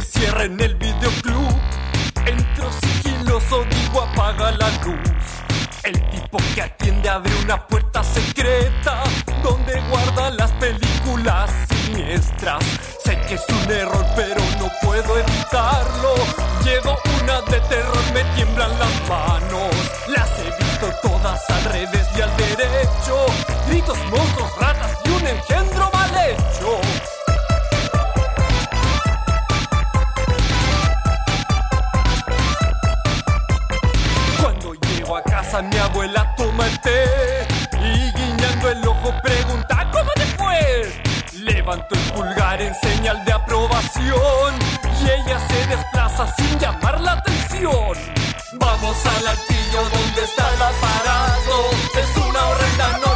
Que cierren el videoclub, entro sigiloso, digo apaga la luz. El tipo que atiende abre una puerta secreta donde guarda las películas siniestras. Sé que es un error, pero no puedo evitarlo. Llevo una de terror, me tiemblan las manos. Las he visto todas al revés y al derecho. Mi abuela toma el té y guiñando el ojo pregunta ¿Cómo te fue? Levanto el pulgar en señal de aprobación y ella se desplaza sin llamar la atención. Vamos al altillo donde está el aparato. Es una horrenda noche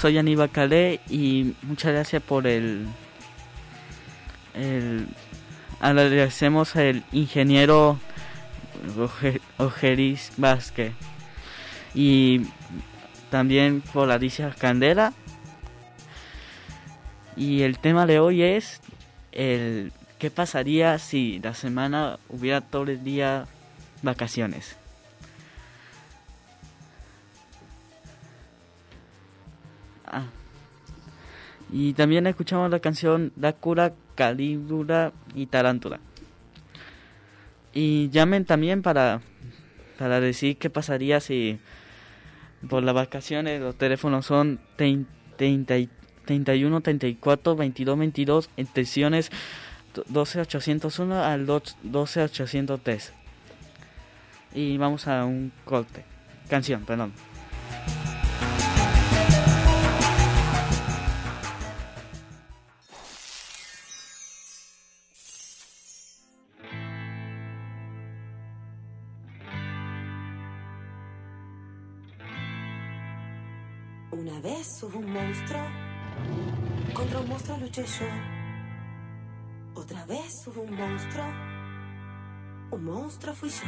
soy Aníbal Calé y muchas gracias por el, agradecemos al ingeniero Oje- Ojeris Vázquez y también por Alicia Candela y el tema de hoy es el qué pasaría si la semana hubiera todo el día vacaciones. Y también escuchamos la canción Drácula, Calígula y Tarántula. Y llamen también para, para decir qué pasaría si por las vacaciones los teléfonos son 30 y- 31, 34, 22, 22, extensiones 12801 al 12803. Y vamos a un corte. Canción, perdón. Hubo un monstruo, contra un monstruo luché yo. Otra vez hubo un monstruo, un monstruo fui yo.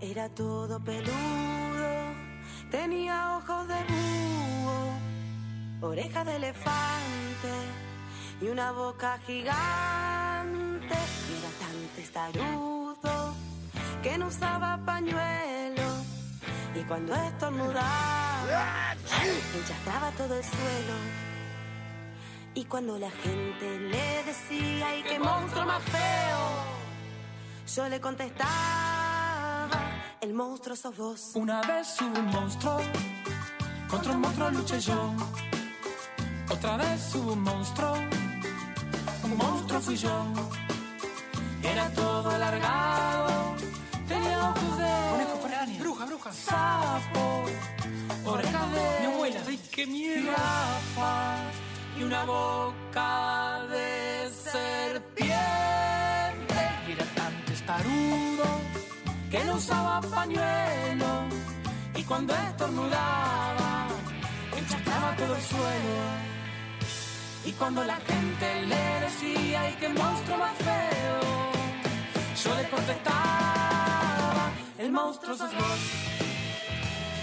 Era todo peludo, tenía ojos de búho, orejas de elefante y una boca gigante. Era tan testarudo que no usaba pañuelo. Y cuando estornudaba, enchastraba todo el suelo. Y cuando la gente le decía, ¡ay, qué monstruo más feo! Yo le contestaba, el monstruo sos vos. Una vez hubo un monstruo, contra un monstruo luché yo. Otra vez hubo un monstruo, un monstruo fui yo. Era todo alargado, tenía ojos de Bruja, bruja. sapo, orejas de Mi abuela. Ay, qué miedo. y una boca de serpiente. Y era tan testarudo que no usaba pañuelo. Y cuando estornudaba, enchacaba todo el suelo. Y cuando la gente le decía, ¡ay, qué monstruo más feo! Yo le contestaba, el monstruo sos vos.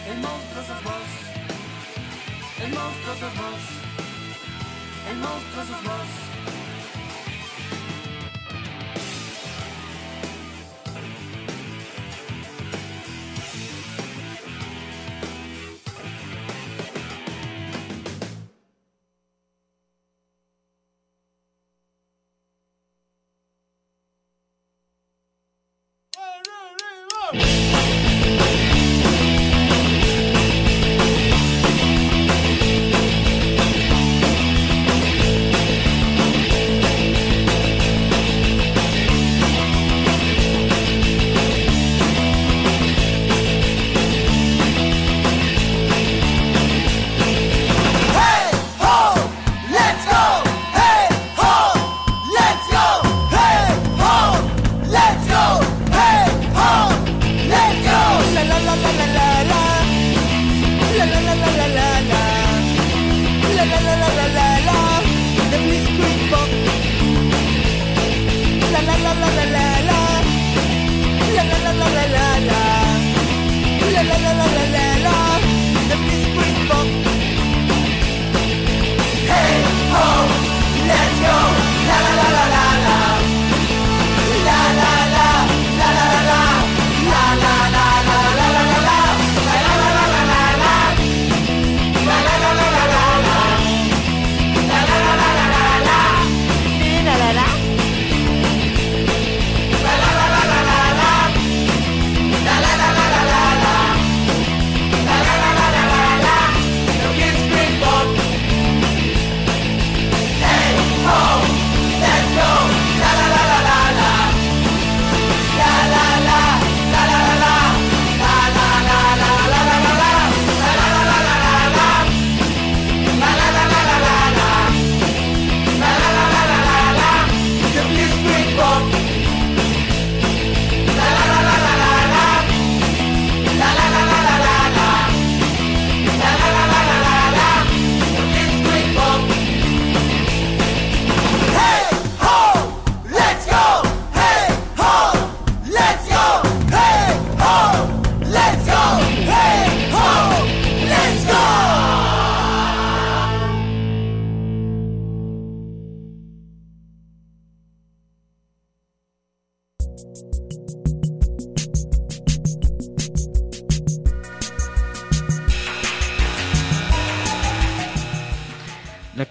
El monstruo sos vos. El monstruo sos vos. El monstruo sos vos.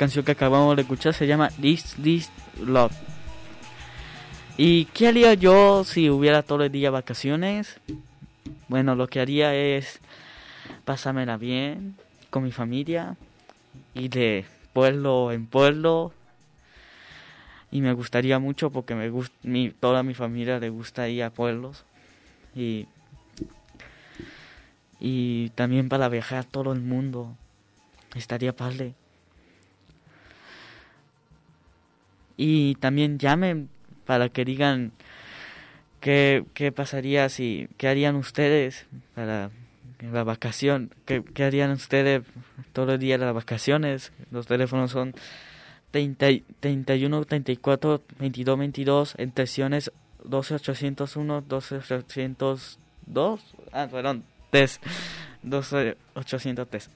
Canción que acabamos de escuchar se llama This This Love. ¿Y qué haría yo si hubiera todo el día vacaciones? Bueno, lo que haría es pasármela bien con mi familia y de pueblo en pueblo. Y me gustaría mucho porque me gust toda mi familia le gusta ir a pueblos. Y, y también para viajar todo el mundo. Estaría padre. Y también llamen para que digan qué, qué pasaría si, qué harían ustedes para la vacación, qué, qué harían ustedes todo el día las vacaciones. Los teléfonos son 30, 31, 34, 22, 22, en sesiones 12801, 12802, ah, perdón, test, 12803.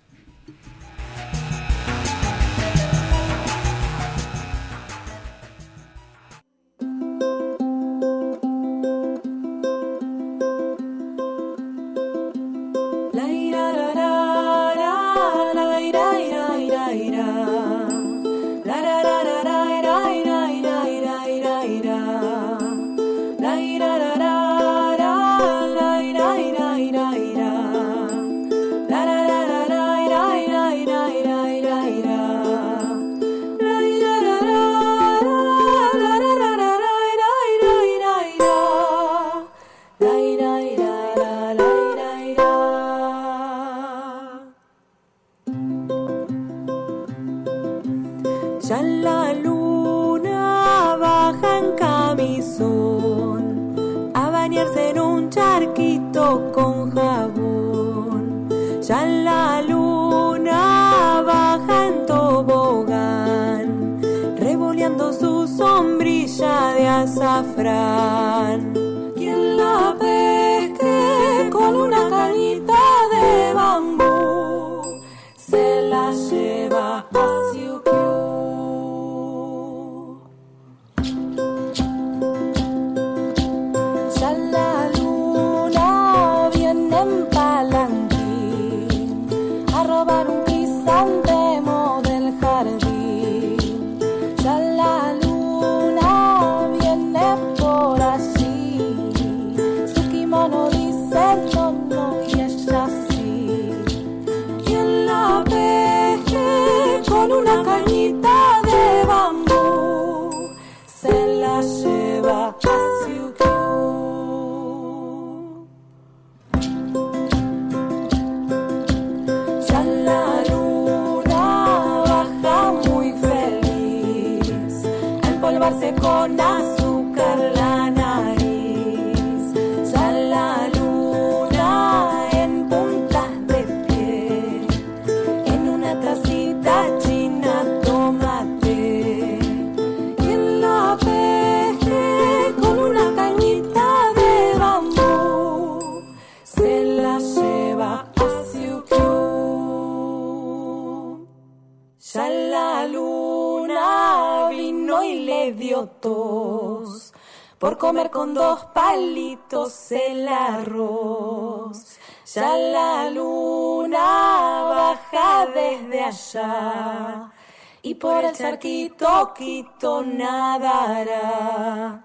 y por el cerquito quito nadará.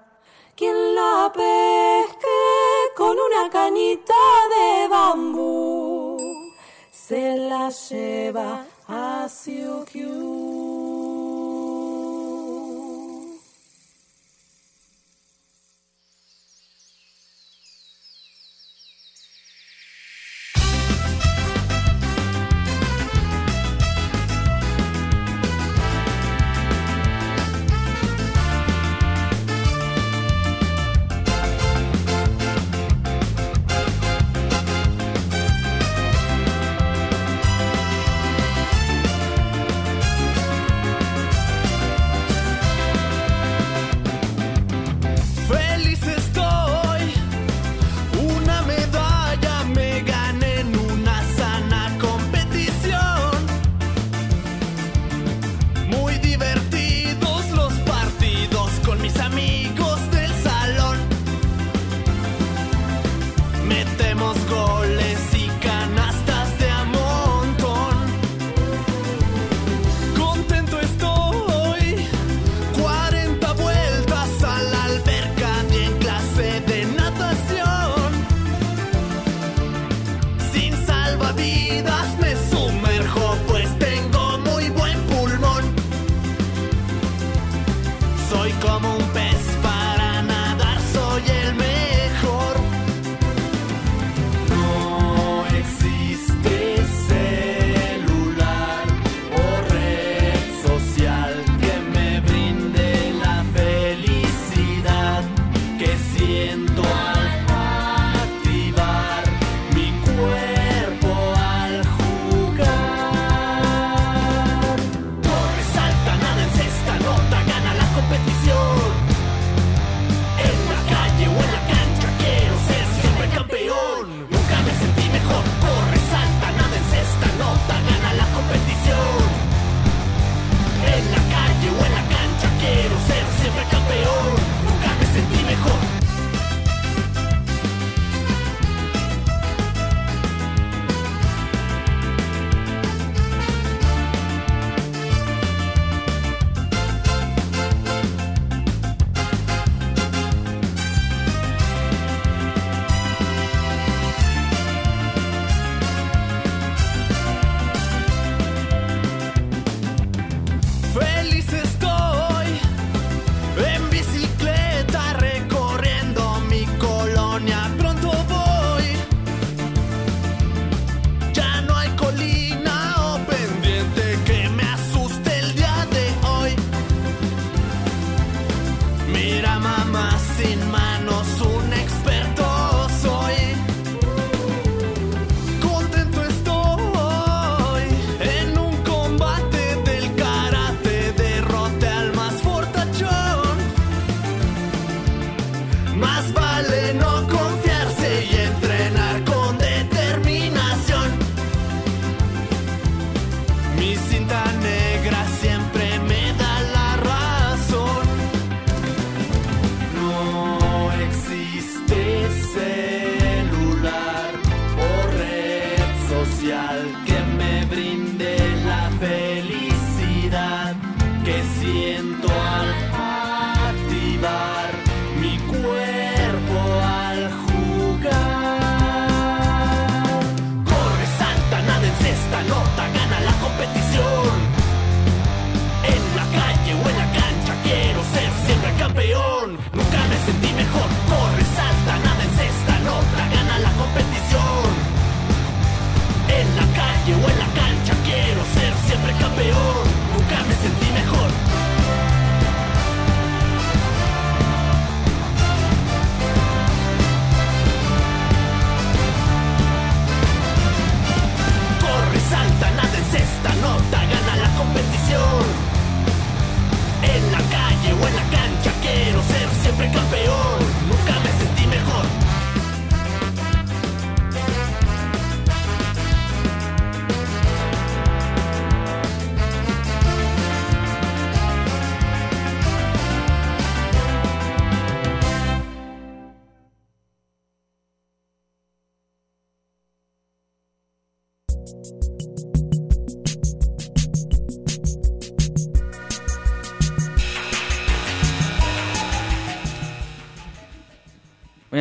Quien la pesque con una canita de bambú se la lleva a Siukiu.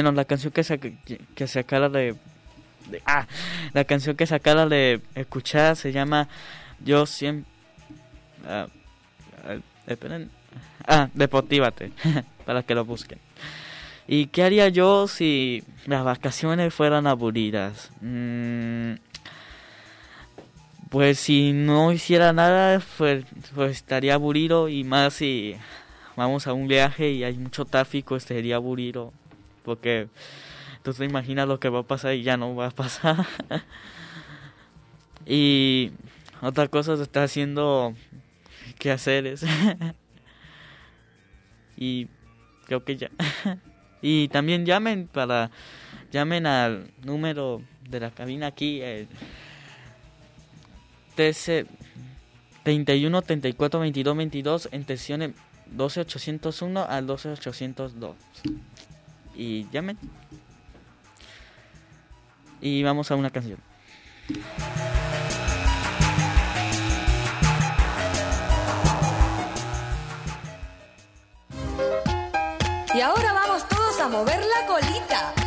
Bueno, la canción que, sa- que, se acaba de, Ah, la canción que se acaba de escuchar se llama Yo siempre... Ah, ah, esperen. Ah, Deportívate, para que lo busquen. ¿Y qué haría yo si las vacaciones fueran aburridas? Mm, pues si no hiciera nada, pues, pues estaría aburrido y más si vamos a un viaje y hay mucho tráfico, estaría aburrido. Porque tú te imaginas lo que va a pasar y ya no va a pasar. y otra cosa se está haciendo quehaceres. y creo que ya. y también llamen para llamen al número de la cabina aquí el TC 31 34 22 22 en tensiones 12801 al 12802 y llamen y vamos a una canción Y ahora vamos todos a mover la colita.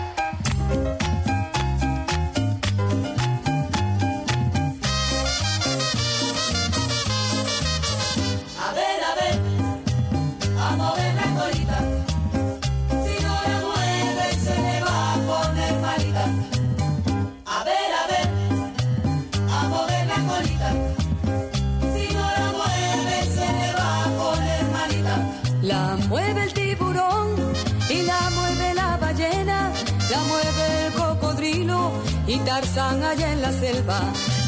Tarzán allá en la selva.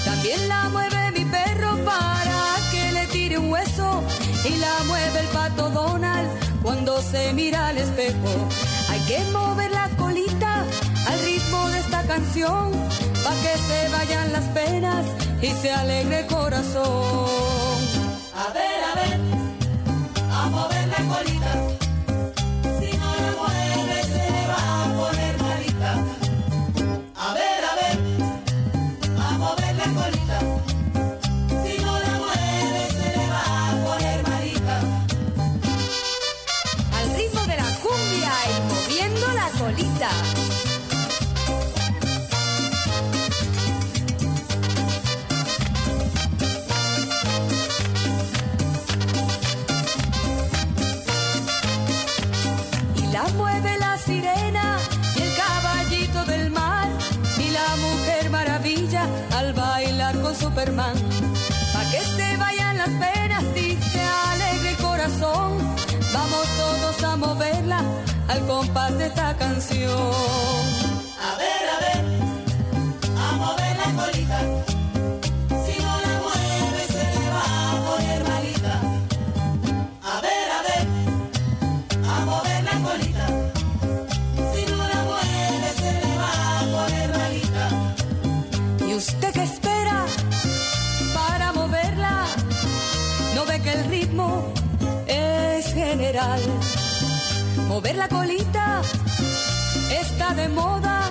También la mueve mi perro para que le tire un hueso y la mueve el pato Donald cuando se mira al espejo. Hay que mover la colita al ritmo de esta canción para que se vayan las penas y se alegre el corazón. La mueve la sirena y el caballito del mar y la mujer maravilla al bailar con Superman. Pa' que se vayan las penas se alegre corazón. Vamos todos a moverla al compás de esta canción. A ver, a ver, a mover la colita. Mover la colita está de moda.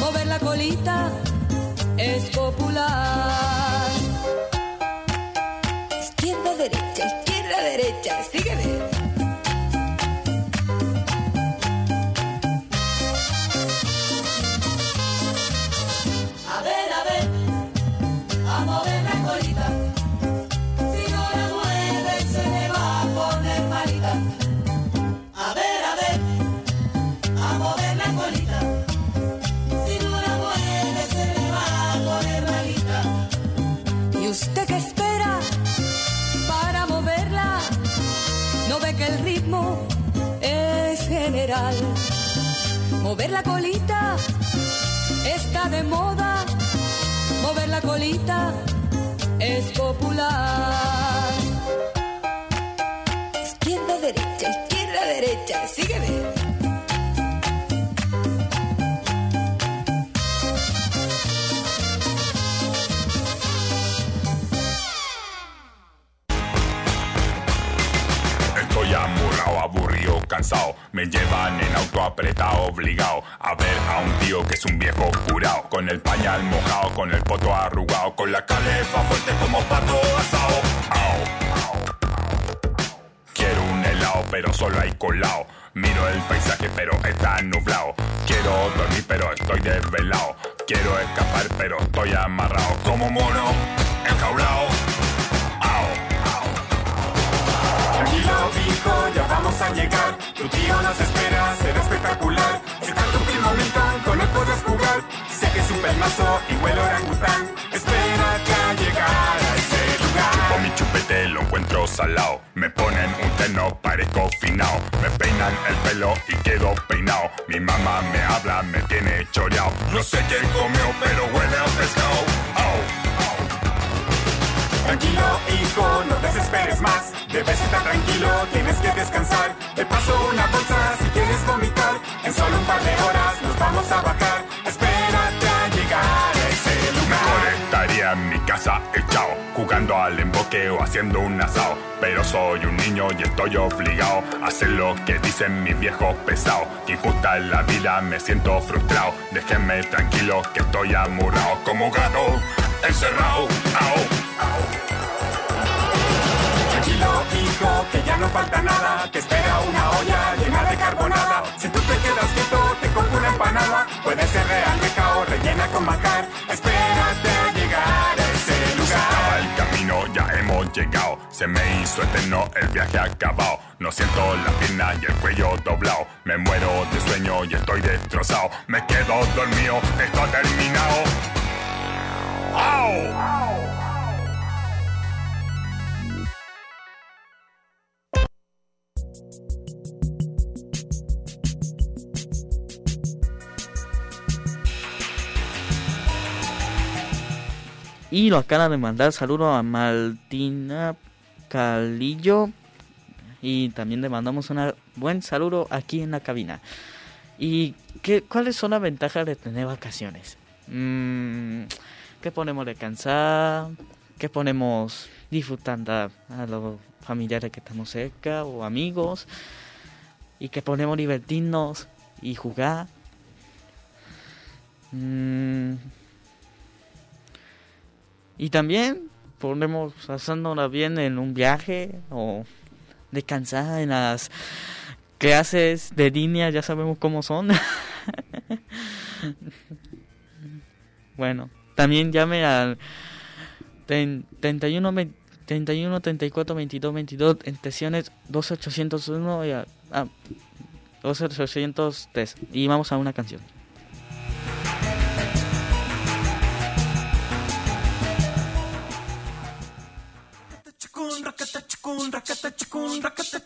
Mover la colita es popular. Izquierda, derecha, izquierda, derecha. derecha, Mover la colita está de moda. Mover la colita es popular. Izquierda, derecha, izquierda, derecha. Sígueme. Apretado, obligado a ver a un tío que es un viejo curado. Con el pañal mojado, con el poto arrugado, con la calefa fuerte como pato asado. Quiero un helado, pero solo hay colado. Miro el paisaje, pero está nublado. Quiero dormir, pero estoy desvelado. Quiero escapar, pero estoy amarrado. Como mono, enjaulado. Ya vamos a llegar. Tu tío nos espera, será espectacular. Está tu primo Milton, con él puedes jugar. Sé que es un pelmazo y huele orangután. Espérate a llegar a ese lugar. Con mi chupete lo encuentro salado. Me ponen un teno, parezco finao. Me peinan el pelo y quedo peinado. Mi mamá me habla, me tiene choreado. No sé qué comió, pero huele a pescado. Tranquilo, hijo, no desesperes más. Debes estar tranquilo, tienes que descansar. Te paso una bolsa si quieres vomitar. En solo un par de horas nos vamos a bajar. Espérate a llegar a ese lugar. conectaría en mi casa echado, jugando al emboque o haciendo un asado. Pero soy un niño y estoy obligado a hacer lo que dicen mis viejos pesados. Que injusta es la vida, me siento frustrado. Déjenme tranquilo que estoy amurrado como gato, encerrado. Au. Tranquilo, que ya no falta nada. Te espera una olla llena de carbonada. Si tú te quedas quieto, te compro una empanada. Puede ser de almeja rellena con manjar. Espérate a llegar a ese lugar. el camino, ya hemos llegado. Se me hizo eterno el viaje acabado. No siento la pierna y el cuello doblado. Me muero de sueño y estoy destrozado. Me quedo dormido, esto ha terminado. ¡Au! Y lo acaban de mandar saludo a Martina Calillo. Y también le mandamos un buen saludo aquí en la cabina. ¿Y qué, cuáles son las ventajas de tener vacaciones? Mm, ¿Qué ponemos descansar? ¿Qué ponemos disfrutando a, los familiares que estamos cerca o amigos? ¿Y qué ponemos divertirnos y jugar? Mm, y también podemos pasándola bien en un viaje o descansar en las clases de línea, ya sabemos cómo son. bueno, también llame al 31 ve- 31 34 22 22 en sesiones 12801 y a, ah, 12803 y vamos a una canción. racata chacun, racata chacun, racata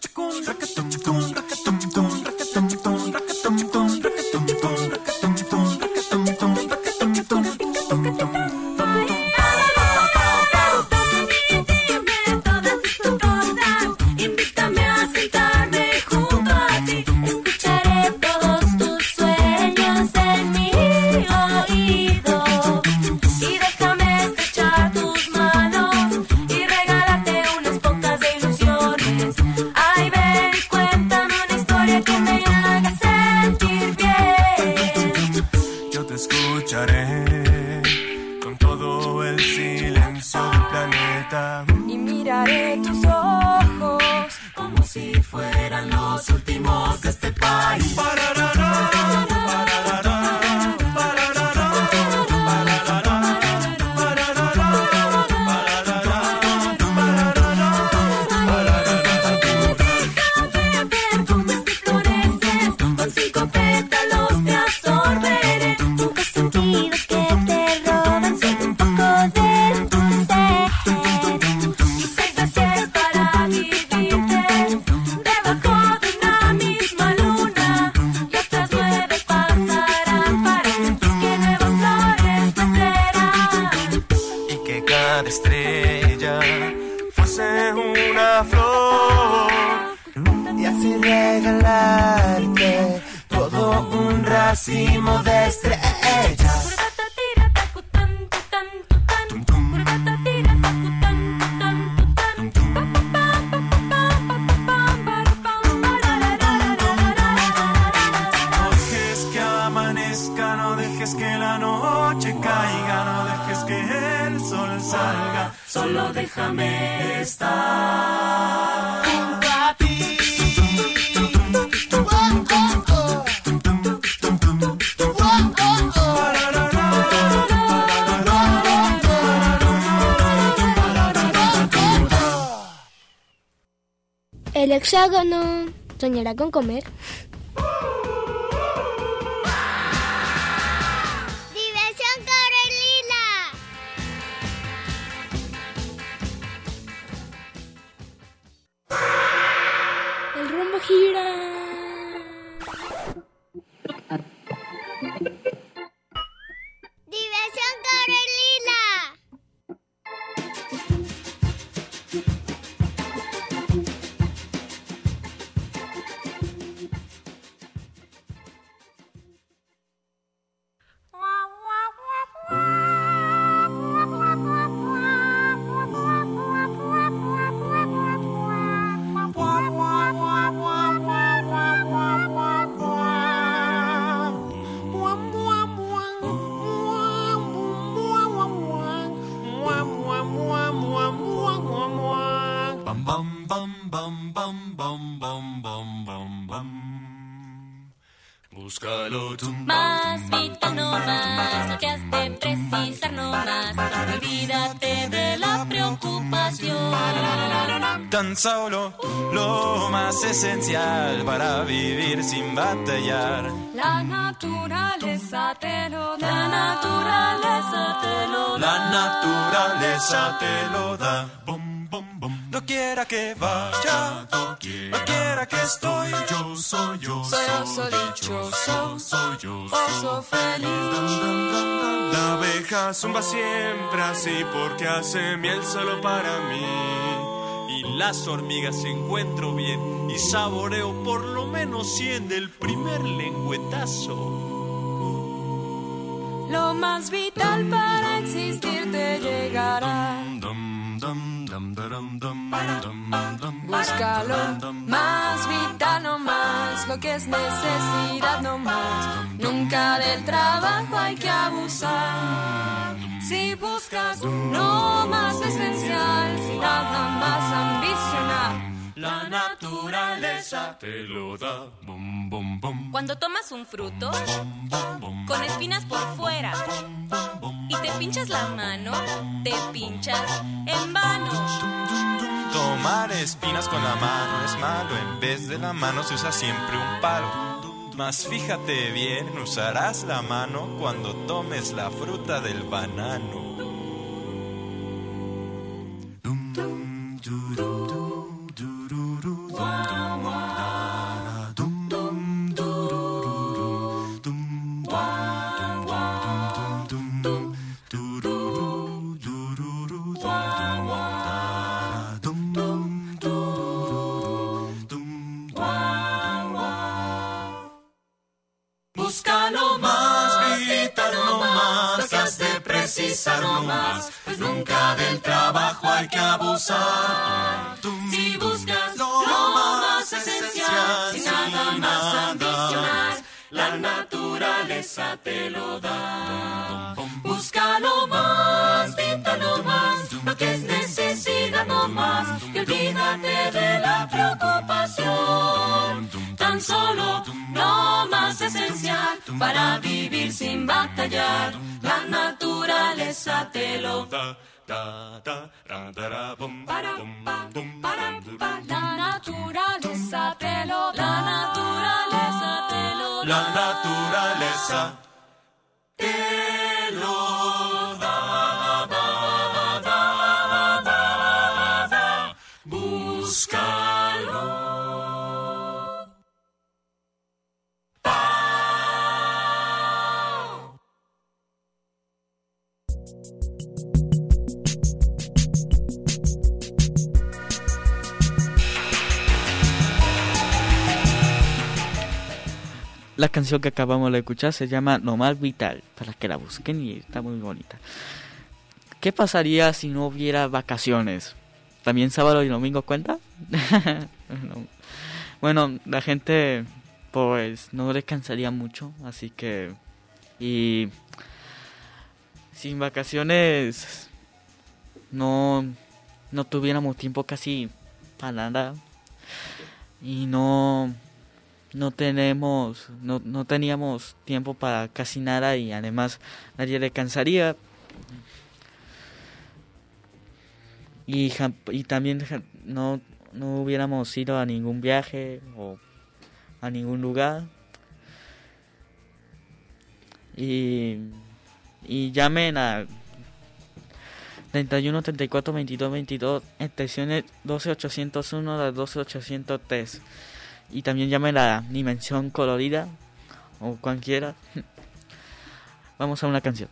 solo déjame estar. A ti. El hexágono soñará con comer. Más vital no más, lo que has de precisar no más. Olvídate de la preocupación. Tan solo lo más esencial para vivir sin batallar. La naturaleza te lo da. La naturaleza te lo da. La naturaleza te lo da. Quiera que vaya, quiera que estoy. Yo soy yo, Soy oso dichoso, soy yo, oso feliz. La abeja zumba siempre así porque hace miel solo para mí. Y las hormigas encuentro bien y saboreo por lo menos 100 del primer lengüetazo. Lo más vital para existir te llegará. Búscalo, más vital no más, lo que es necesidad no más. Nunca del trabajo hay que abusar. Si buscas lo más esencial, sin nada más ambicionar. La naturaleza te lo da. Cuando tomas un fruto con espinas por fuera y te pinchas la mano, te pinchas en vano. Tomar espinas con la mano es malo. En vez de la mano se usa siempre un palo. Mas fíjate bien, usarás la mano cuando tomes la fruta del banano. Precisar no más, pues nunca del trabajo hay que abusar. Si buscas esencial, sin nada más ambicionar, la naturaleza te lo da. Busca lo más, vital no más, lo que es necesidad no más, y olvídate de la preocupación. Tan solo lo más esencial para vivir sin batallar, la naturaleza te lo da. La naturaleza te lo. La naturaleza te lo. La naturaleza te lo. La canción que acabamos de escuchar se llama Normal Vital, para que la busquen y está muy bonita. ¿Qué pasaría si no hubiera vacaciones? ¿También sábado y domingo cuenta? No. Bueno, la gente pues no descansaría mucho, así que... Y sin vacaciones no, no tuviéramos tiempo casi para nada y no no tenemos no, no teníamos tiempo para casi nada y además nadie descansaría y, ja- y también no, no hubiéramos ido a ningún viaje o a ningún lugar. Y, y llamen a 31 34 22 22 extensiones 12 801 a 12 803 y también llamen a la dimensión colorida o cualquiera. Vamos a una canción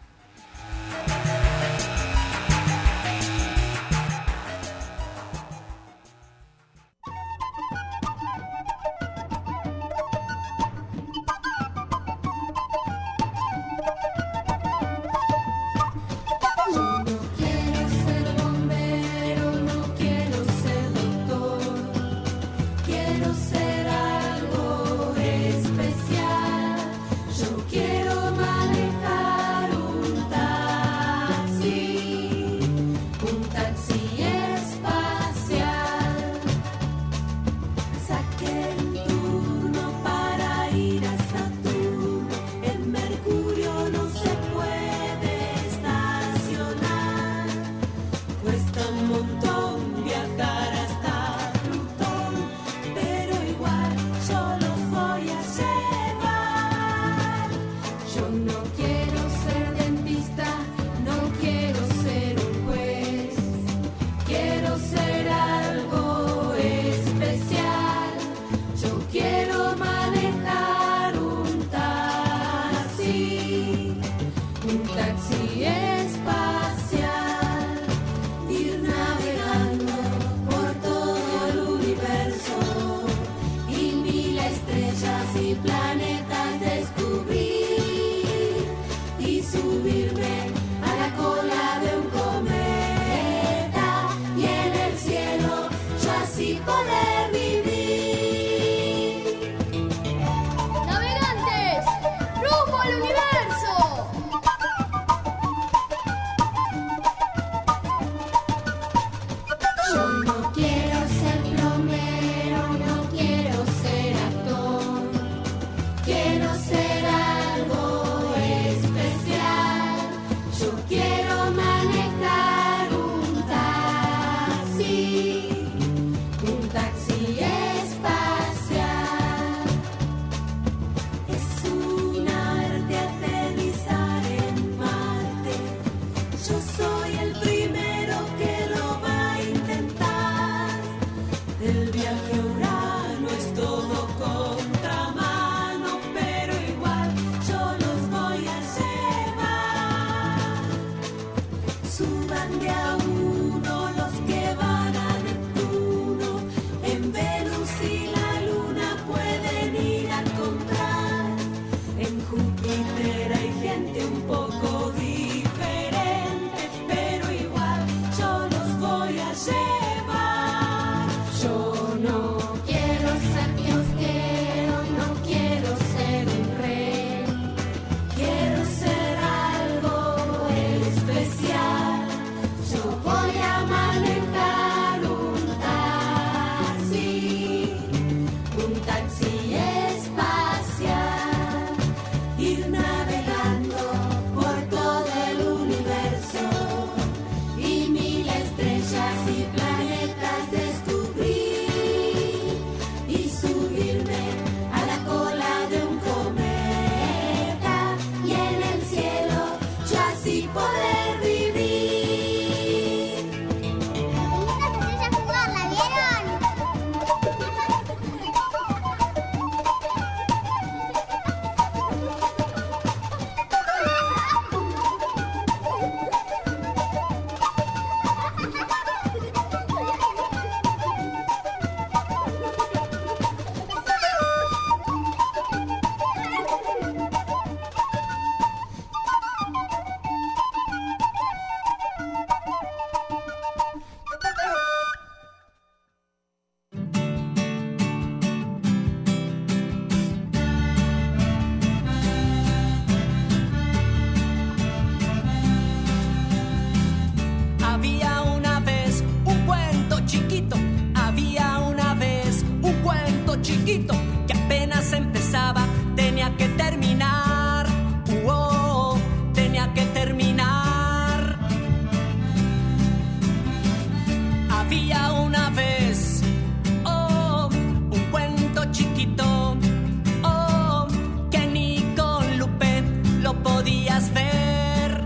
podías ver,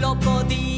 lo podías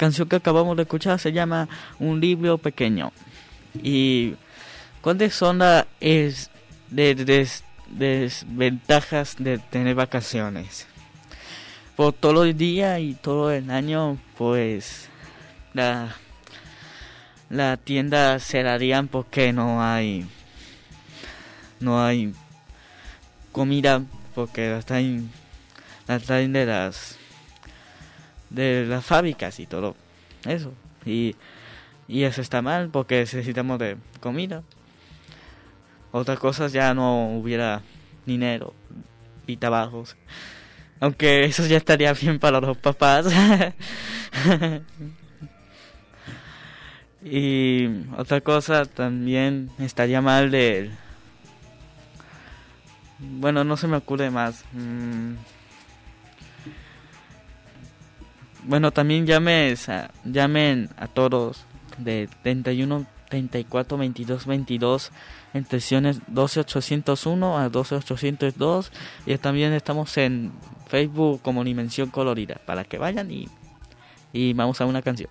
canción que acabamos de escuchar se llama Un libro pequeño. ¿Y cuáles son las es- de- des- desventajas de tener vacaciones? Por todo el día y todo el año, pues la, la tienda cerrarían porque no hay no hay comida porque la traen la traen de las de las fábricas y todo eso. Y, y eso está mal porque necesitamos de comida. Otras cosas ya no hubiera dinero y trabajos. Aunque eso ya estaría bien para los papás. Y otra cosa también estaría mal de bueno no se me ocurre más. Mm. Bueno, también llames a- llamen a todos de 31 34 22 22 en sesiones 12 801 a 12 802 y también estamos en Facebook como Dimensión Colorida para que vayan y, y vamos a una canción.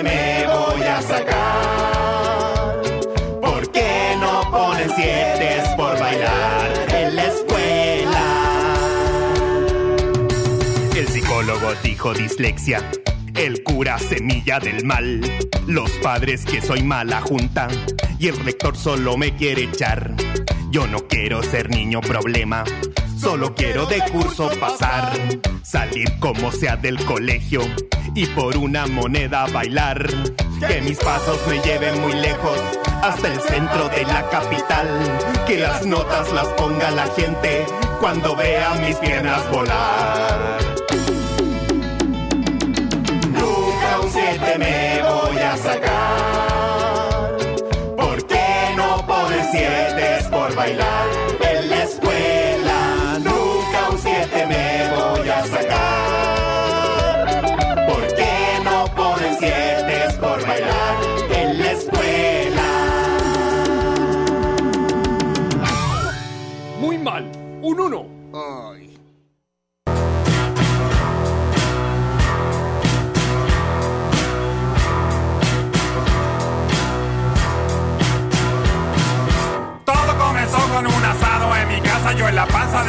Un 7 me voy a sacar. ¿Por qué no ponen 7 por bailar en la escuela? El psicólogo dijo dislexia. El cura semilla del mal. Los padres que soy mala junta. Y el rector solo me quiere echar. Yo no quiero ser niño problema. Solo quiero de curso pasar, salir como sea del colegio y por una moneda bailar. Que mis pasos me lleven muy lejos hasta el centro de la capital. Que las notas las ponga la gente cuando vea mis piernas volar. Nunca un siete me voy a sacar.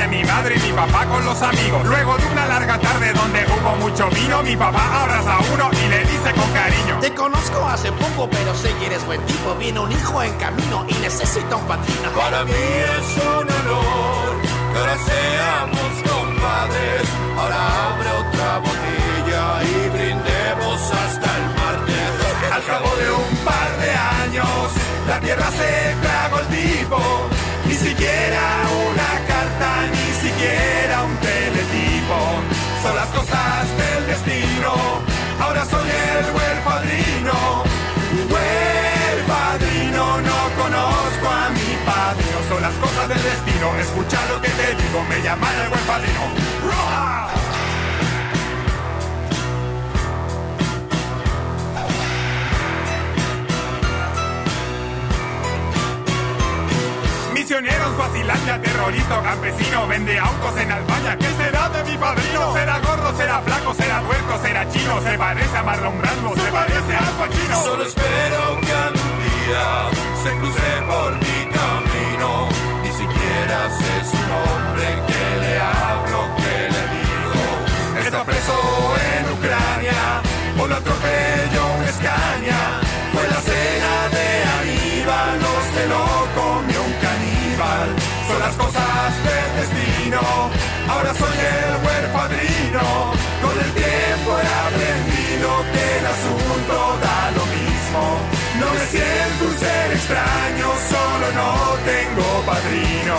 De mi madre y mi papá con los amigos. Luego de una larga tarde donde hubo mucho vino, mi papá abraza a uno y le dice con cariño. Te conozco hace poco, pero sé que eres buen tipo. Viene un hijo en camino y necesita un padrino. Para mí es un honor que ahora seamos compadres. Ahora abre otra botella y brindemos hasta el martes. Al cabo de un par de años, la tierra se tragó el tipo. Ni siquiera una ni siquiera un teletipo. Son las cosas del destino. Ahora soy el huerfadrino. Huerfadrino, no conozco a mi padrino. Son las cosas del destino. Escucha lo que te digo, me llaman el buen padrino. ¡Roja! Misioneros, vacilandia, terrorista o campesino Vende autos en Albania, ¿qué será de mi padrino? ¿Será gordo, será flaco, será tuerto, será chino? ¿Se parece a Marlon Brando, se parece a Pacino? Solo espero que algún día se cruce por mi camino. Ni siquiera sé su nombre, que le hablo, que le digo. Está preso en Ucrania, por lo atropelló ahora soy el huerfadrino. Con el tiempo he aprendido que el asunto da lo mismo. No me siento un ser extraño, solo no tengo padrino.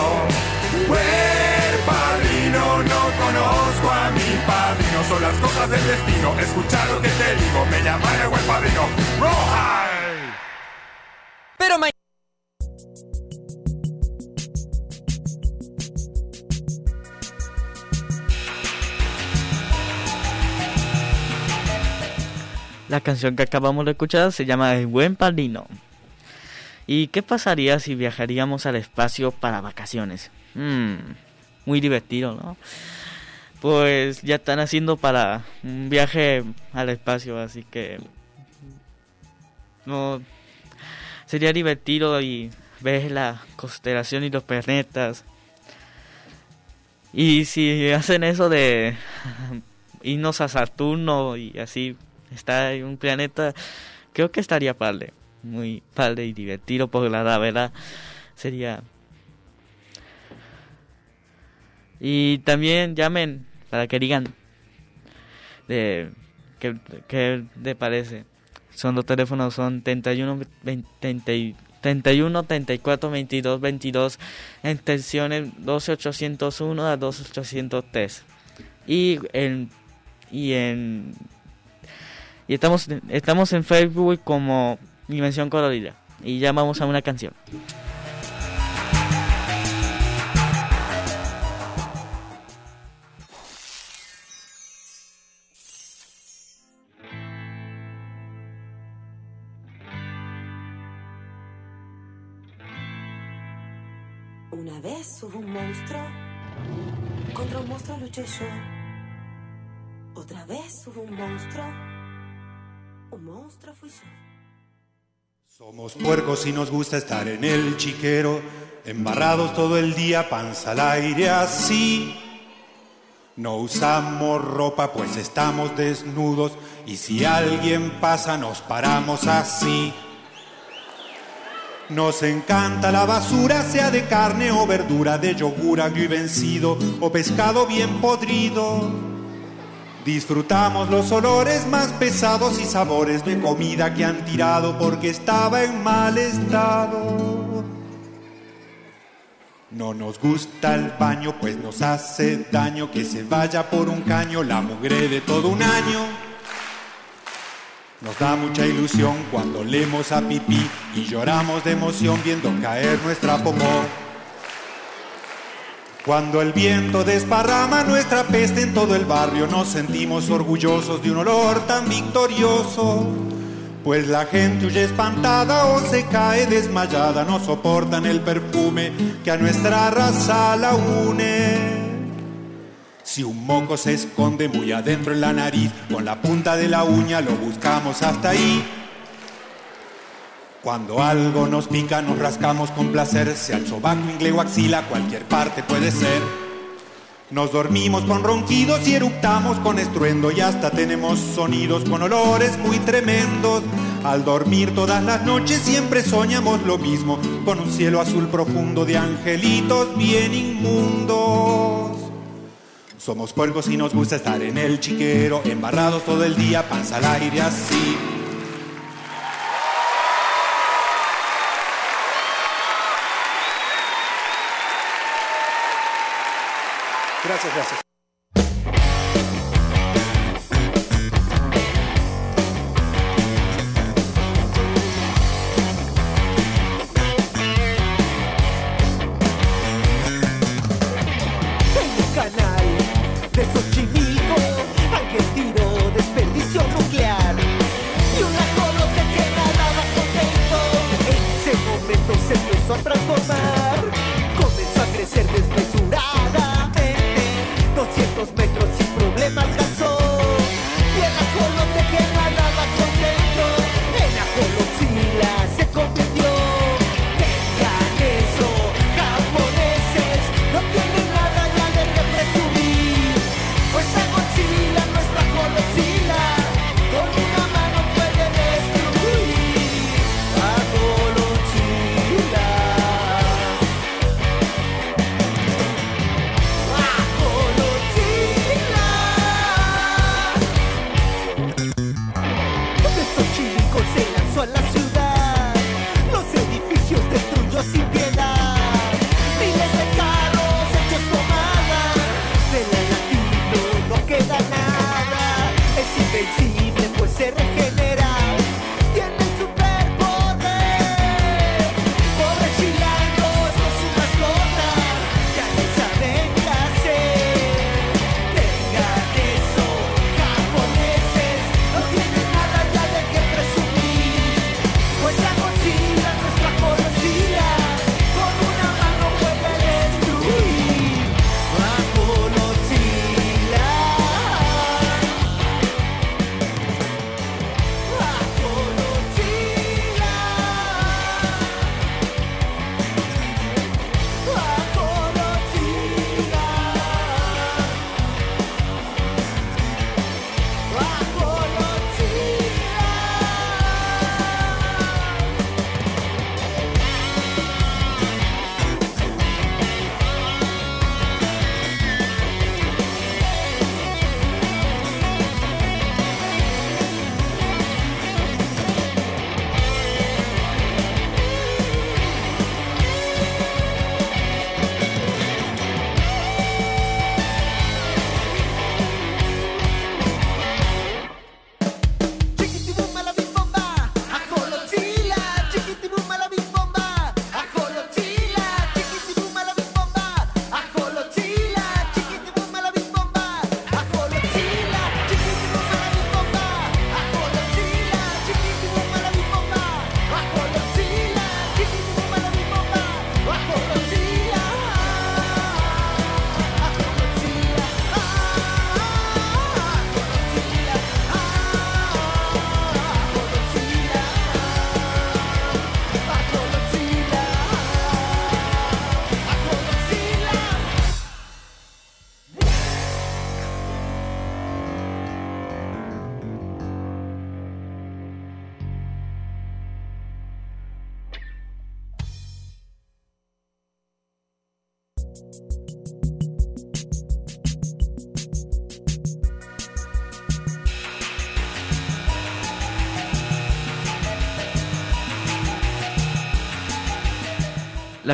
Huerfadrino, no conozco a mi padrino, son las cosas del destino. Escucha lo que te digo, me llaman el huerfadrino. ¡Roja! Pero La canción que acabamos de escuchar se llama El Buen Padrino. ¿Y qué pasaría si viajaríamos al espacio para vacaciones? Mm, muy divertido, ¿no? Pues ya están haciendo para un viaje al espacio, así que no sería divertido y ver la constelación y los planetas. Y si hacen eso de irnos a Saturno y así estar en un planeta, creo que estaría padre, muy padre y divertido, porque la verdad sería. Y también llamen para que digan de qué, qué le parece. Son los teléfonos, son 31, 20, 31 34 22 22 en tensiones 12801 a 12803 y en y en estamos estamos en Facebook como Dimensión Colorida y ya vamos a una canción Una vez hubo un monstruo, contra un monstruo luché yo. Otra vez hubo un monstruo, Somos puercos y nos gusta estar en el chiquero, embarrados todo el día, panza al aire así. No usamos ropa pues estamos desnudos y si alguien pasa nos paramos así. Nos encanta la basura, sea de carne o verdura, de yogur agrio y vencido o pescado bien podrido. Disfrutamos los olores más pesados y sabores de comida que han tirado porque estaba en mal estado. No nos gusta el baño, pues nos hace daño que se vaya por un caño la mugre de todo un año. Nos da mucha ilusión cuando leemos a pipí y lloramos de emoción viendo caer nuestra popó. Cuando el viento desparrama nuestra peste en todo el barrio, nos sentimos orgullosos de un olor tan victorioso. Pues la gente huye espantada o se cae desmayada, no soportan el perfume que a nuestra raza la une. Si un moco se esconde muy adentro en la nariz, con la punta de la uña lo buscamos hasta ahí. Cuando algo nos pica, nos rascamos con placer, sea el sobaco, ingle o axila, cualquier parte puede ser. Nos dormimos con ronquidos y eructamos con estruendo y hasta tenemos sonidos con olores muy tremendos. Al dormir todas las noches siempre soñamos lo mismo, con un cielo azul profundo de angelitos bien inmundos. Somos puercos y nos gusta estar en el chiquero, embarrados todo el día, panza al aire así. Gracias, gracias.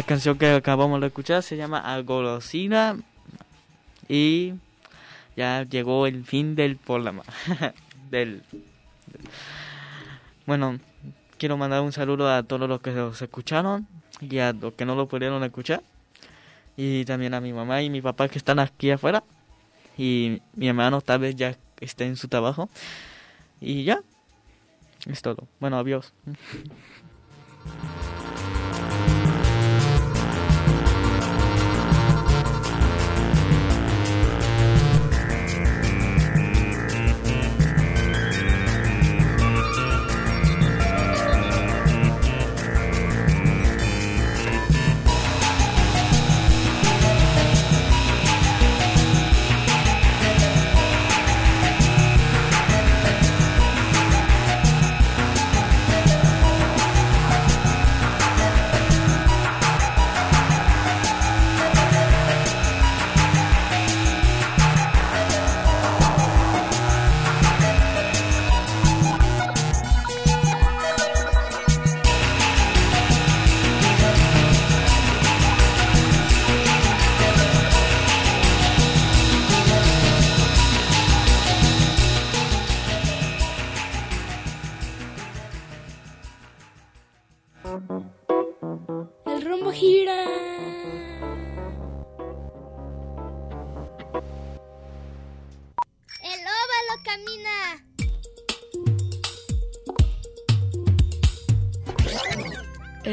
Canción que acabamos de escuchar se llama Agolosina y ya llegó el fin del programa. del, Bueno, quiero mandar un saludo a todos los que los escucharon y a los que no lo pudieron escuchar. Y también a mi mamá y mi papá que están aquí afuera. Y mi hermano tal vez ya esté en su trabajo. Y ya. Es todo. Bueno, adiós.